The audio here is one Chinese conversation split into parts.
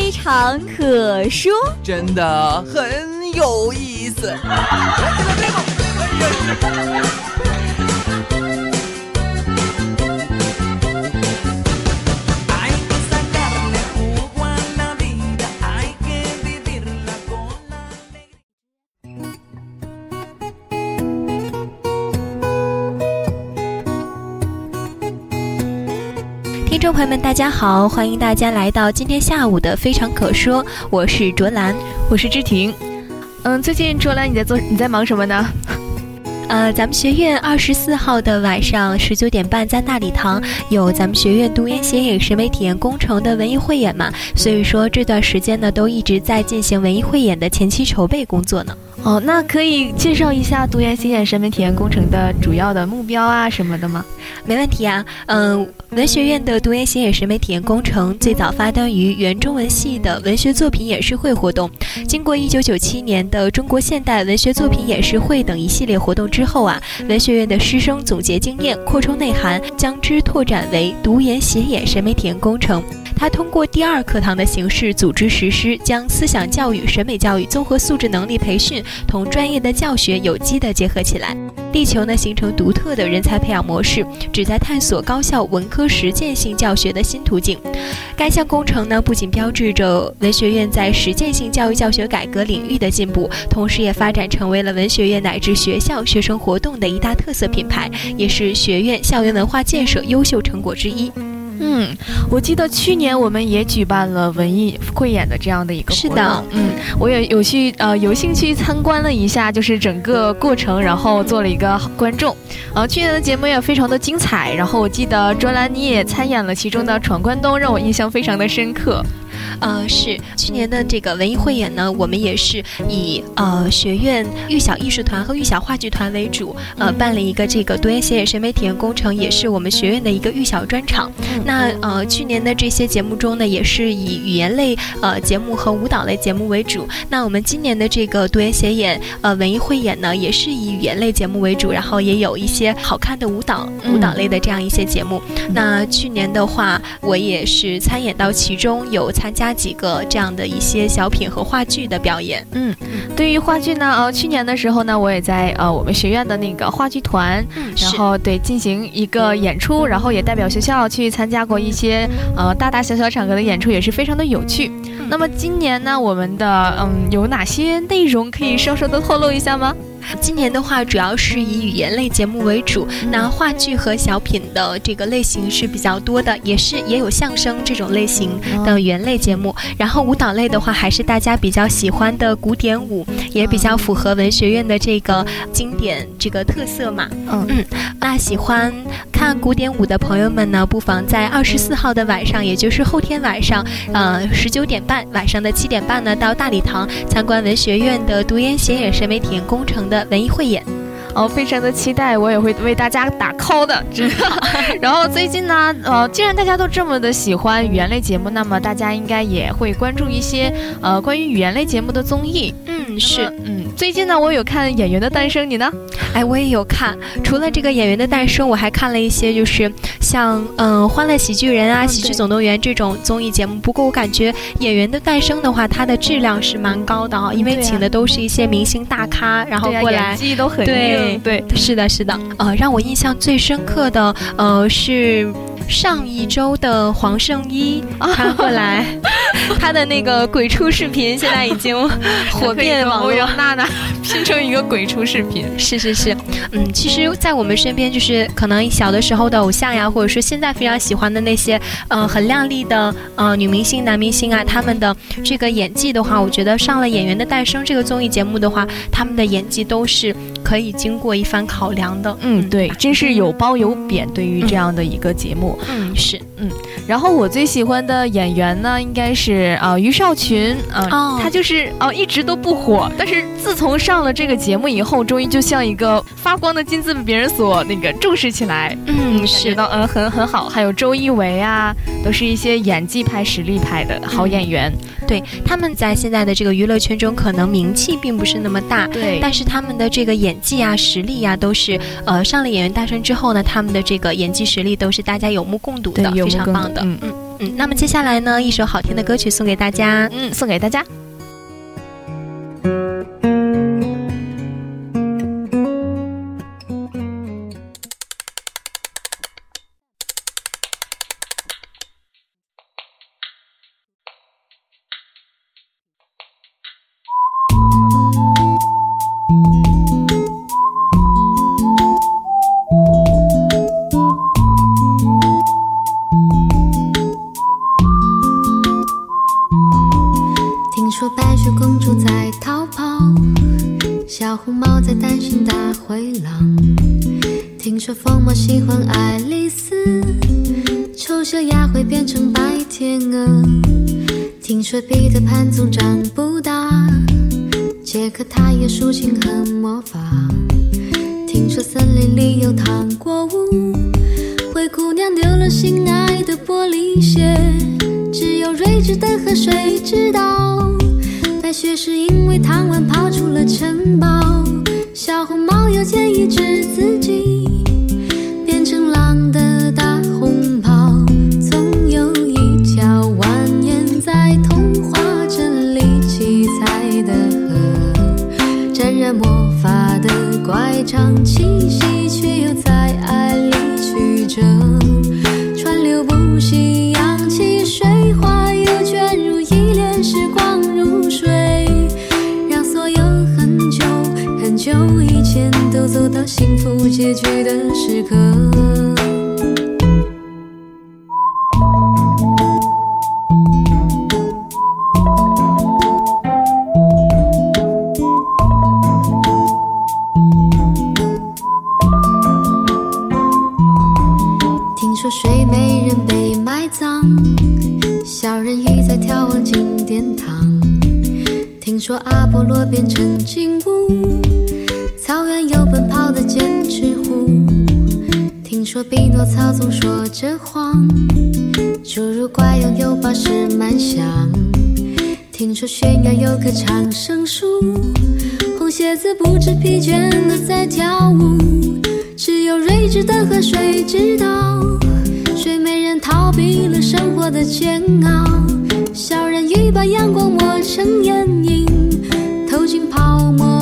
非常可说，真的很有意思。众朋友们，大家好，欢迎大家来到今天下午的非常可说，我是卓兰，我是知婷。嗯，最近卓兰你在做你在忙什么呢？呃，咱们学院二十四号的晚上十九点半在大礼堂有咱们学院读研写影审美体验工程的文艺汇演嘛，所以说这段时间呢都一直在进行文艺汇演的前期筹备工作呢。哦，那可以介绍一下读研写演审美体验工程的主要的目标啊什么的吗？没问题啊，嗯，文学院的读研写演审美体验工程最早发端于原中文系的文学作品演示会活动，经过一九九七年的中国现代文学作品演示会等一系列活动之后啊，文学院的师生总结经验，扩充内涵，将之拓展为读研写演审美体验工程。它通过第二课堂的形式组织实施，将思想教育、审美教育、综合素质能力培训同专业的教学有机的结合起来，力求呢形成独特的人才培养模式，旨在探索高校文科实践性教学的新途径。该项工程呢不仅标志着文学院在实践性教育教学改革领域的进步，同时也发展成为了文学院乃至学校学生活动的一大特色品牌，也是学院校园文化建设优秀成果之一。嗯，我记得去年我们也举办了文艺汇演的这样的一个活动。是的，嗯，我也有去呃有兴趣参观了一下，就是整个过程，然后做了一个观众。呃，去年的节目也非常的精彩，然后我记得卓兰你也参演了其中的闯关东，让我印象非常的深刻。呃，是去年的这个文艺汇演呢，我们也是以呃学院育小艺术团和育小话剧团为主，呃，办了一个这个读研写演审美体验工程，也是我们学院的一个育小专场。那呃去年的这些节目中呢，也是以语言类呃节目和舞蹈类节目为主。那我们今年的这个读研写演呃文艺汇演呢，也是以语言类节目为主，然后也有一些好看的舞蹈舞蹈类的这样一些节目。那去年的话，我也是参演到其中，有参加。几个这样的一些小品和话剧的表演，嗯，对于话剧呢，呃，去年的时候呢，我也在呃我们学院的那个话剧团，然后对进行一个演出，然后也代表学校去参加过一些呃大大小小场合的演出，也是非常的有趣。那么今年呢，我们的嗯有哪些内容可以稍稍的透露一下吗？今年的话，主要是以语言类节目为主，那话剧和小品的这个类型是比较多的，也是也有相声这种类型的语言类节目。然后舞蹈类的话，还是大家比较喜欢的古典舞，也比较符合文学院的这个经典这个特色嘛。嗯嗯，那喜欢看古典舞的朋友们呢，不妨在二十四号的晚上，也就是后天晚上，呃，十九点半，晚上的七点半呢，到大礼堂参观文学院的读研写演审美体验工程的。文艺汇演，哦，非常的期待，我也会为大家打 call 的，知道。然后最近呢，呃，既然大家都这么的喜欢语言类节目，那么大家应该也会关注一些呃关于语言类节目的综艺。嗯，是，嗯，最近呢，我有看《演员的诞生》，你呢？哎，我也有看。除了这个《演员的诞生》，我还看了一些，就是像嗯《欢乐喜剧人》啊，《喜剧总动员》这种综艺节目。不过我感觉《演员的诞生》的话，它的质量是蛮高的啊，因为请的都是一些明星大咖，然后过来，演技都很对对，是的，是的。呃，让我印象最深刻的，呃，是。上一周的黄圣依，他过来，他的那个鬼畜视频现在已经 火遍网络。娜娜拼成一个鬼畜视频，是是是，嗯，其实，在我们身边，就是可能小的时候的偶像呀，或者说现在非常喜欢的那些，呃，很靓丽的呃女明星、男明星啊，他们的这个演技的话，我觉得上了《演员的诞生》这个综艺节目的话，他们的演技都是可以经过一番考量的。嗯，对，真是有褒有贬，对于这样的一个节目，嗯，是，嗯。然后我最喜欢的演员呢，应该是啊于少群，啊，他就是哦一直都不火，但是自从上了这个节目以后，终于就像一个发光的金子被别人所那个重视起来。嗯，是的，嗯，很很好。还有周一围啊，都是一些演技派、实力派的好演员。对，他们在现在的这个娱乐圈中，可能名气并不是那么大，对，但是他们的这个演技啊、实力呀，都是呃上了演员大山之后呢，他们的这个演技实力都是大家有目共睹的，非常棒的。嗯嗯嗯。那么接下来呢，一首好听的歌曲送给大家，嗯，送给大家。听说彼得潘总长不大，杰克他有竖琴和魔法。听说森林里有糖果屋，灰姑娘丢了心爱的玻璃鞋，只有睿智的河水知道。白雪是因为贪玩跑出了城堡，小红帽又建议治自己。长气息，却又在爱里曲折，川流不息，扬起水花，又卷入一帘时光如水，让所有很久很久以前都走到幸福结局的时刻。说匹诺曹总说着谎，侏儒怪拥有宝石满箱。听说悬崖有棵长生树，红鞋子不知疲倦的在跳舞。只有睿智的河水知道，睡美人逃避了生活的煎熬。小人鱼把阳光抹成眼影。投进泡沫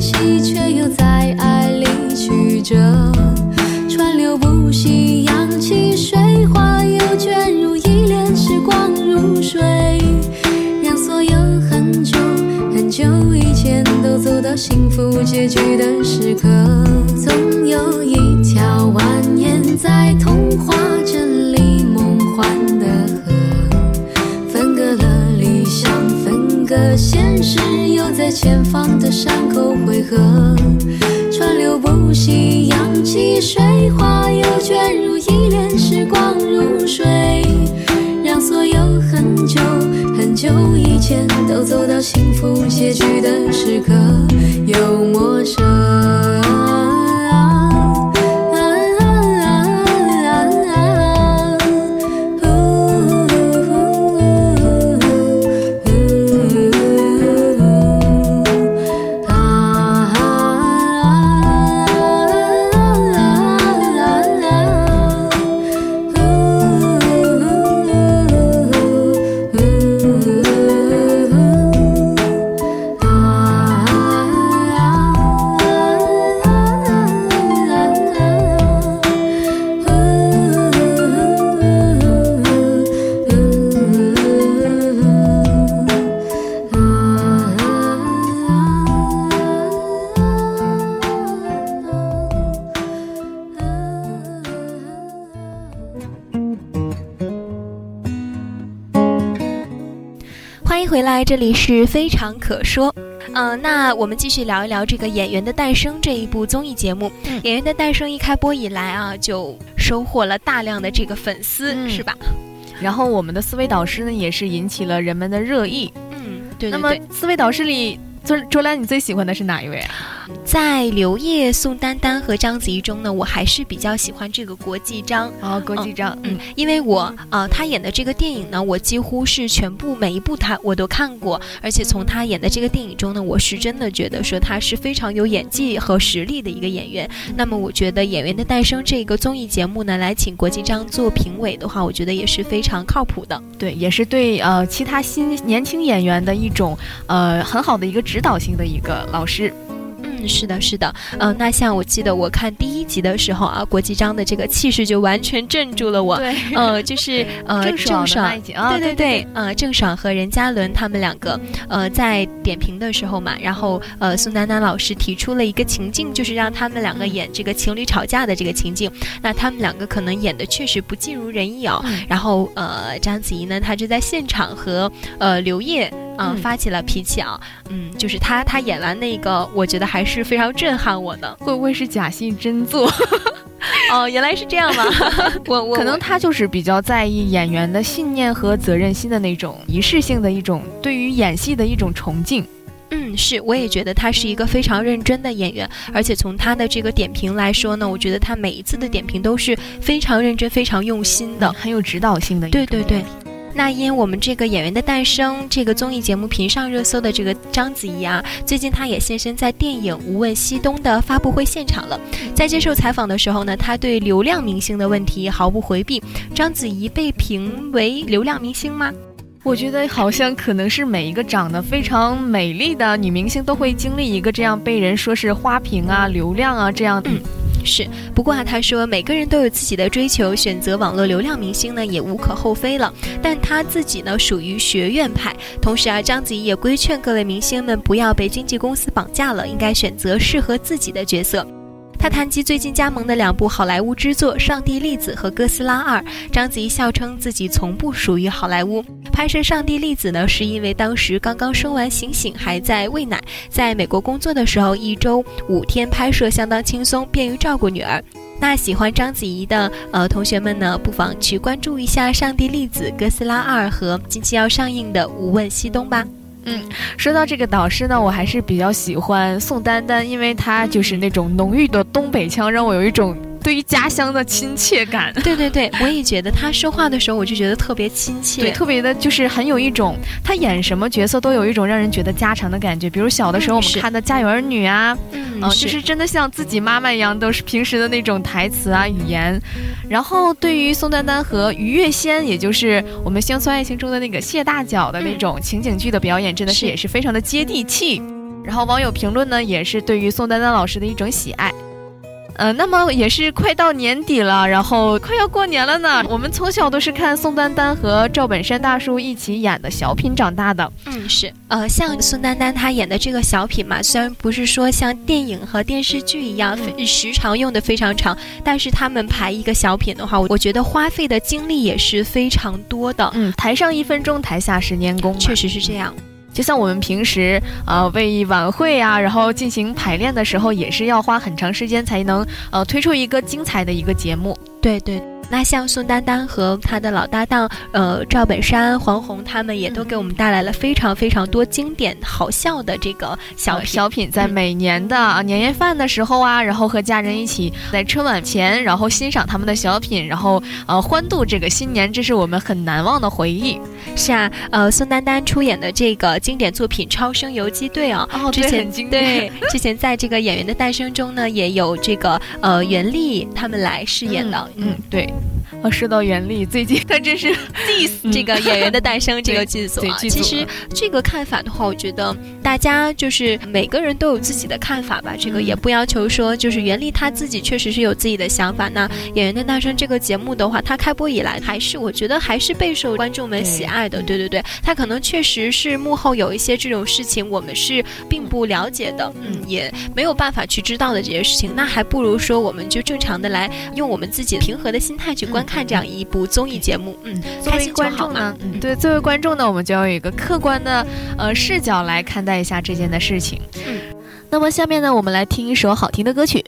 息，却又到幸福结局的时刻，又陌生。这里是非常可说。嗯，那我们继续聊一聊这个《演员的诞生》这一部综艺节目。《演员的诞生》一开播以来啊，就收获了大量的这个粉丝，是吧？然后我们的四位导师呢，也是引起了人们的热议。嗯，对。那么四位导师里，周周兰，你最喜欢的是哪一位啊？在刘烨、宋丹丹和章子怡中呢，我还是比较喜欢这个国际章啊，国际章，嗯，因为我啊，他演的这个电影呢，我几乎是全部每一部他我都看过，而且从他演的这个电影中呢，我是真的觉得说他是非常有演技和实力的一个演员。那么我觉得《演员的诞生》这个综艺节目呢，来请国际章做评委的话，我觉得也是非常靠谱的，对，也是对呃其他新年轻演员的一种呃很好的一个指导性的一个老师。嗯，是的，是的，嗯，那像我记得我看第一集的时候啊，国际章的这个气势就完全镇住了我。对，呃，就是呃，郑爽，对对对，呃，郑爽和任嘉伦他们两个，呃，在点评的时候嘛，然后呃，宋丹丹老师提出了一个情境，就是让他们两个演这个情侣吵架的这个情境。那他们两个可能演的确实不尽如人意啊。然后呃，章子怡呢，她就在现场和呃刘烨。嗯，发起了脾气啊，嗯，就是他，他演完那个，我觉得还是非常震撼我的。会不会是假戏真做？哦，原来是这样吗？我我可能他就是比较在意演员的信念和责任心的那种仪式性的一种对于演戏的一种崇敬。嗯，是，我也觉得他是一个非常认真的演员，而且从他的这个点评来说呢，我觉得他每一次的点评都是非常认真、非常用心的，很有指导性的。对对对。那因我们这个演员的诞生这个综艺节目频上热搜的这个章子怡啊，最近她也现身在电影《无问西东》的发布会现场了。在接受采访的时候呢，她对流量明星的问题毫不回避。章子怡被评为流量明星吗？我觉得好像可能是每一个长得非常美丽的女明星都会经历一个这样被人说是花瓶啊、流量啊这样。嗯。是，不过啊，他说每个人都有自己的追求，选择网络流量明星呢也无可厚非了。但他自己呢属于学院派，同时啊，章子怡也规劝各位明星们不要被经纪公司绑架了，应该选择适合自己的角色。他谈及最近加盟的两部好莱坞之作《上帝粒子》和《哥斯拉二》，章子怡笑称自己从不属于好莱坞。拍摄《上帝粒子》呢，是因为当时刚刚生完醒醒，还在喂奶，在美国工作的时候，一周五天拍摄相当轻松，便于照顾女儿。那喜欢章子怡的呃同学们呢，不妨去关注一下《上帝粒子》《哥斯拉二》和近期要上映的《无问西东》吧。嗯，说到这个导师呢，我还是比较喜欢宋丹丹，因为她就是那种浓郁的东北腔，让我有一种。对于家乡的亲切感，对对对，我也觉得他说话的时候，我就觉得特别亲切，对，特别的，就是很有一种他演什么角色都有一种让人觉得家常的感觉。比如小的时候我们看的《家有儿女》啊，嗯，就是真的像自己妈妈一样，都是平时的那种台词啊语言。然后对于宋丹丹和于月仙，也就是我们《乡村爱情》中的那个谢大脚的那种情景剧的表演，真的是也是非常的接地气。然后网友评论呢，也是对于宋丹丹老师的一种喜爱。呃，那么也是快到年底了，然后快要过年了呢。我们从小都是看宋丹丹和赵本山大叔一起演的小品长大的。嗯，是。呃，像宋丹丹她演的这个小品嘛，虽然不是说像电影和电视剧一样时长用的非常长，但是他们排一个小品的话，我觉得花费的精力也是非常多的。嗯，台上一分钟，台下十年功，确实是这样。就像我们平时啊为晚会啊，然后进行排练的时候，也是要花很长时间才能呃推出一个精彩的一个节目。对对。那像宋丹丹和她的老搭档，呃，赵本山、黄宏，他们也都给我们带来了非常非常多经典好笑的这个小小品，在每年的年夜饭的时候啊，然后和家人一起在春晚前，然后欣赏他们的小品，然后呃欢度这个新年，这是我们很难忘的回忆。是啊，呃，宋丹丹出演的这个经典作品《超生游击队》啊，哦之前对之前在这个《演员的诞生》中呢，也有这个呃袁立他们来饰演的，嗯，对。啊，说到袁立，最近他真是 diss 这个演员的诞生 这个剧组啊。其实这个看法的话，我觉得大家就是每个人都有自己的看法吧。这个也不要求说，就是袁立他自己确实是有自己的想法。那演员的诞生这个节目的话，它开播以来还是我觉得还是备受观众们喜爱的。对对对，他可能确实是幕后有一些这种事情，我们是并不了解的，嗯，也没有办法去知道的这些事情。那还不如说，我们就正常的来用我们自己平和的心态去观看这样一部综艺节目，嗯，作为观众呢，对，作为观众呢，我们就要有一个客观的呃视角来看待一下这件的事情。嗯，那么下面呢，我们来听一首好听的歌曲。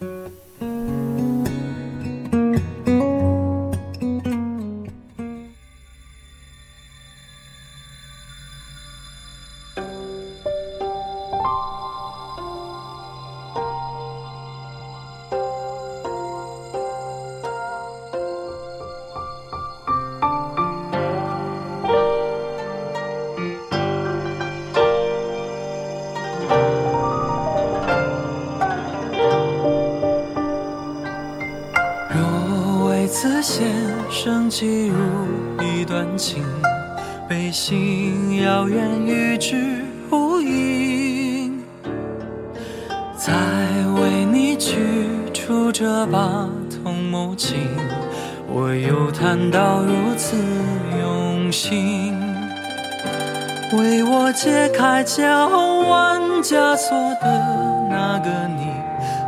记入一段情，背信遥远与之呼应。再为你取出这把桐木琴，我又弹到如此用心。为我解开脚腕枷锁的那个你，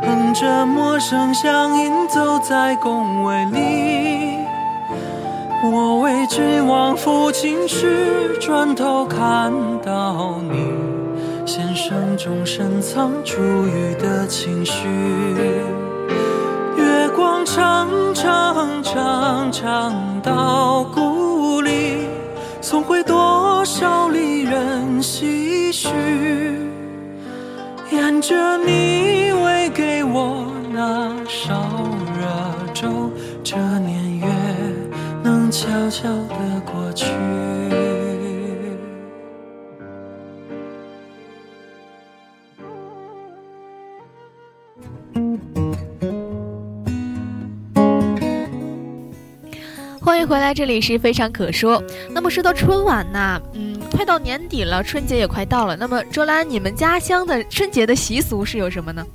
哼着陌生乡音，走在宫闱里。我为君王抚琴时，转头看到你，弦声中深藏珠玉的情绪。月光长长长长到故里，送回多少离人唏嘘。沿着你喂给我那烧热粥，这年。悄悄的过去。欢迎回来，这里是非常可说。那么说到春晚呢，嗯，快到年底了，春节也快到了。那么卓兰，你们家乡的春节的习俗是有什么呢？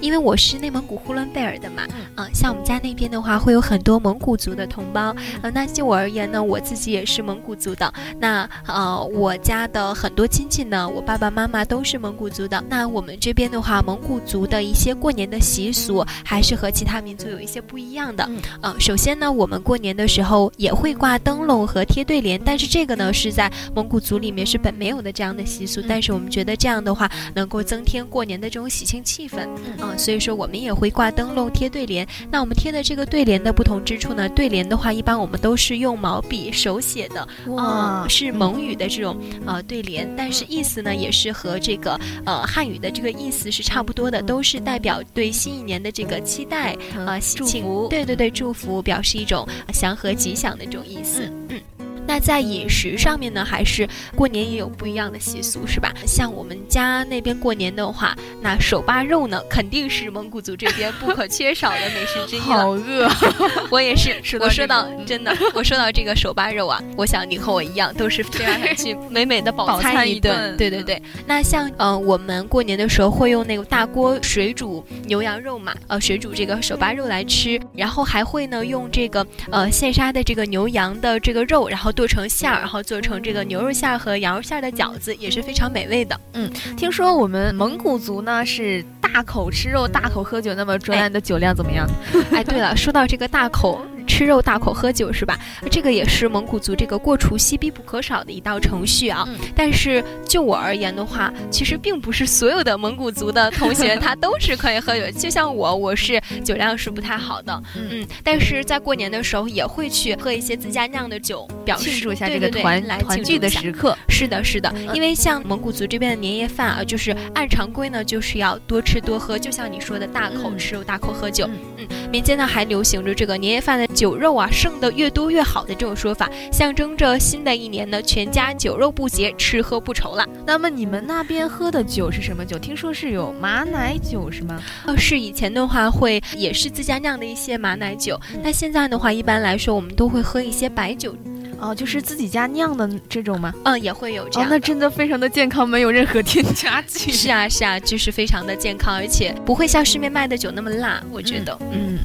因为我是内蒙古呼伦贝尔的嘛，嗯，像我们家那边的话，会有很多蒙古族的同胞，呃，那就我而言呢，我自己也是蒙古族的，那呃，我家的很多亲戚呢，我爸爸妈妈都是蒙古族的，那我们这边的话，蒙古族的一些过年的习俗还是和其他民族有一些不一样的，嗯，首先呢，我们过年的时候也会挂灯笼和贴对联，但是这个呢是在蒙古族里面是本没有的这样的习俗，但是我们觉得这样的话能够增添过年的这种喜庆气氛，嗯。所以说我们也会挂灯笼、贴对联。那我们贴的这个对联的不同之处呢？对联的话，一般我们都是用毛笔手写的，哇，是蒙语的这种呃对联，但是意思呢也是和这个呃汉语的这个意思是差不多的，都是代表对新一年的这个期待啊，喜庆，对对对，祝福，表示一种祥和吉祥的这种意思，嗯。那在饮食上面呢，还是过年也有不一样的习俗，是吧？像我们家那边过年的话，那手扒肉呢，肯定是蒙古族这边不可缺少的美食之一了。好饿，我也是。我说到真的，我说到这个手扒肉啊，我想你和我一样，都是非常想去 美美的饱餐一顿。对对对。那像呃，我们过年的时候会用那个大锅水煮牛羊肉嘛，呃，水煮这个手扒肉来吃，然后还会呢用这个呃现杀的这个牛羊的这个肉，然后。剁成馅儿，然后做成这个牛肉馅儿和羊肉馅儿的饺子，也是非常美味的。嗯，听说我们蒙古族呢是大口吃肉，大口喝酒，那么卓然的酒量怎么样？哎，对了，说到这个大口。吃肉大口喝酒是吧？这个也是蒙古族这个过除夕必不可少的一道程序啊。但是就我而言的话，其实并不是所有的蒙古族的同学他都是可以喝酒。就像我，我是酒量是不太好的，嗯。但是在过年的时候也会去喝一些自家酿的酒，表示庆祝一下这个团团聚的时刻。是的，是的。因为像蒙古族这边的年夜饭啊，就是按常规呢，就是要多吃多喝，就像你说的大口吃肉，大口喝酒。嗯，民间呢还流行着这个年夜饭的。酒肉啊，剩的越多越好的这种说法，象征着新的一年呢，全家酒肉不节，吃喝不愁了。那么你们那边喝的酒是什么酒？听说是有马奶酒是吗？呃，是以前的话会也是自家酿的一些马奶酒，那现在的话一般来说我们都会喝一些白酒。哦，就是自己家酿的这种吗？嗯，也会有这样。那真的非常的健康，没有任何添加剂。是啊，是啊，就是非常的健康，而且不会像市面卖的酒那么辣，我觉得。嗯。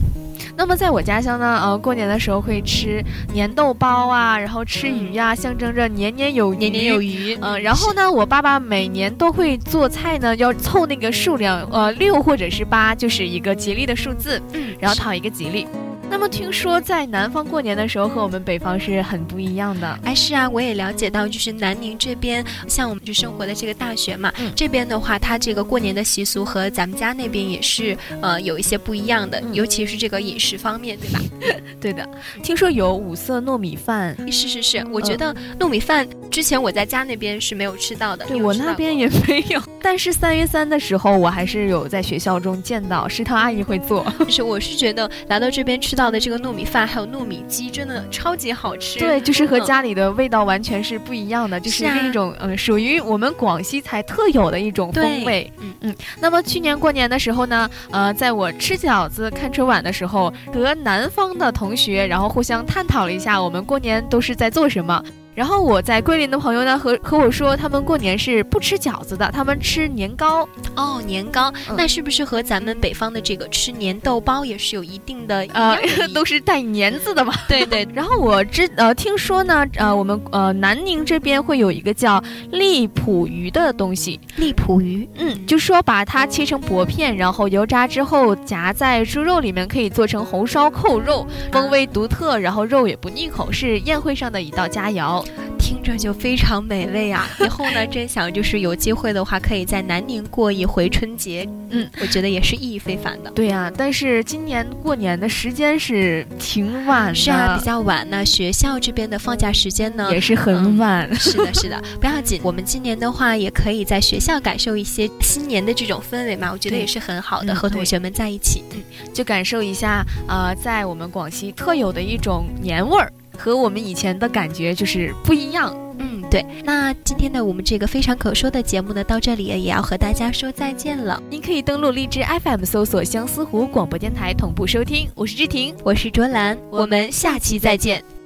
那么在我家乡呢，呃，过年的时候会吃粘豆包啊，然后吃鱼呀，象征着年年有余，年年有余。嗯，然后呢，我爸爸每年都会做菜呢，要凑那个数量，呃，六或者是八，就是一个吉利的数字，嗯，然后讨一个吉利。那么听说在南方过年的时候和我们北方是很不一样的。哎，是啊，我也了解到，就是南宁这边，像我们就生活的这个大学嘛，这边的话，它这个过年的习俗和咱们家那边也是呃有一些不一样的，尤其是这个饮食方面，对吧？对的。听说有五色糯米饭，是是是，我觉得糯米饭之前我在家那边是没有吃到的，对我那边也没有。但是三月三的时候，我还是有在学校中见到食堂阿姨会做。就 是我是觉得来到这边吃到的这个糯米饭还有糯米鸡，真的超级好吃。对，就是和家里的味道完全是不一样的，就是另一种嗯，属于我们广西才特有的一种风味。嗯嗯。那么去年过年的时候呢，呃，在我吃饺子看春晚的时候，和南方的同学然后互相探讨了一下，我们过年都是在做什么。然后我在桂林的朋友呢和和我说，他们过年是不吃饺子的，他们吃年糕。哦，年糕，那是不是和咱们北方的这个吃年豆包也是有一定的呃，都是带年字的嘛？对 对。然后我知呃听说呢，呃我们呃南宁这边会有一个叫荔浦鱼的东西。荔浦鱼，嗯，就说把它切成薄片，然后油炸之后夹在猪肉里面，可以做成红烧扣肉，风味独特，然后肉也不腻口，是宴会上的一道佳肴。听着就非常美味啊！以后呢，真想就是有机会的话，可以在南宁过一回春节。嗯，我觉得也是意义非凡的。对呀，但是今年过年的时间是挺晚的，是啊，比较晚。那学校这边的放假时间呢，也是很晚。是的，是的，不要紧。我们今年的话，也可以在学校感受一些新年的这种氛围嘛，我觉得也是很好的，和同学们在一起，嗯，就感受一下呃，在我们广西特有的一种年味儿。和我们以前的感觉就是不一样，嗯，对。那今天的我们这个非常可说的节目呢，到这里也要和大家说再见了。您可以登录荔枝 FM 搜索相思湖广播电台同步收听。我是志婷，我是卓兰，我们下期再见。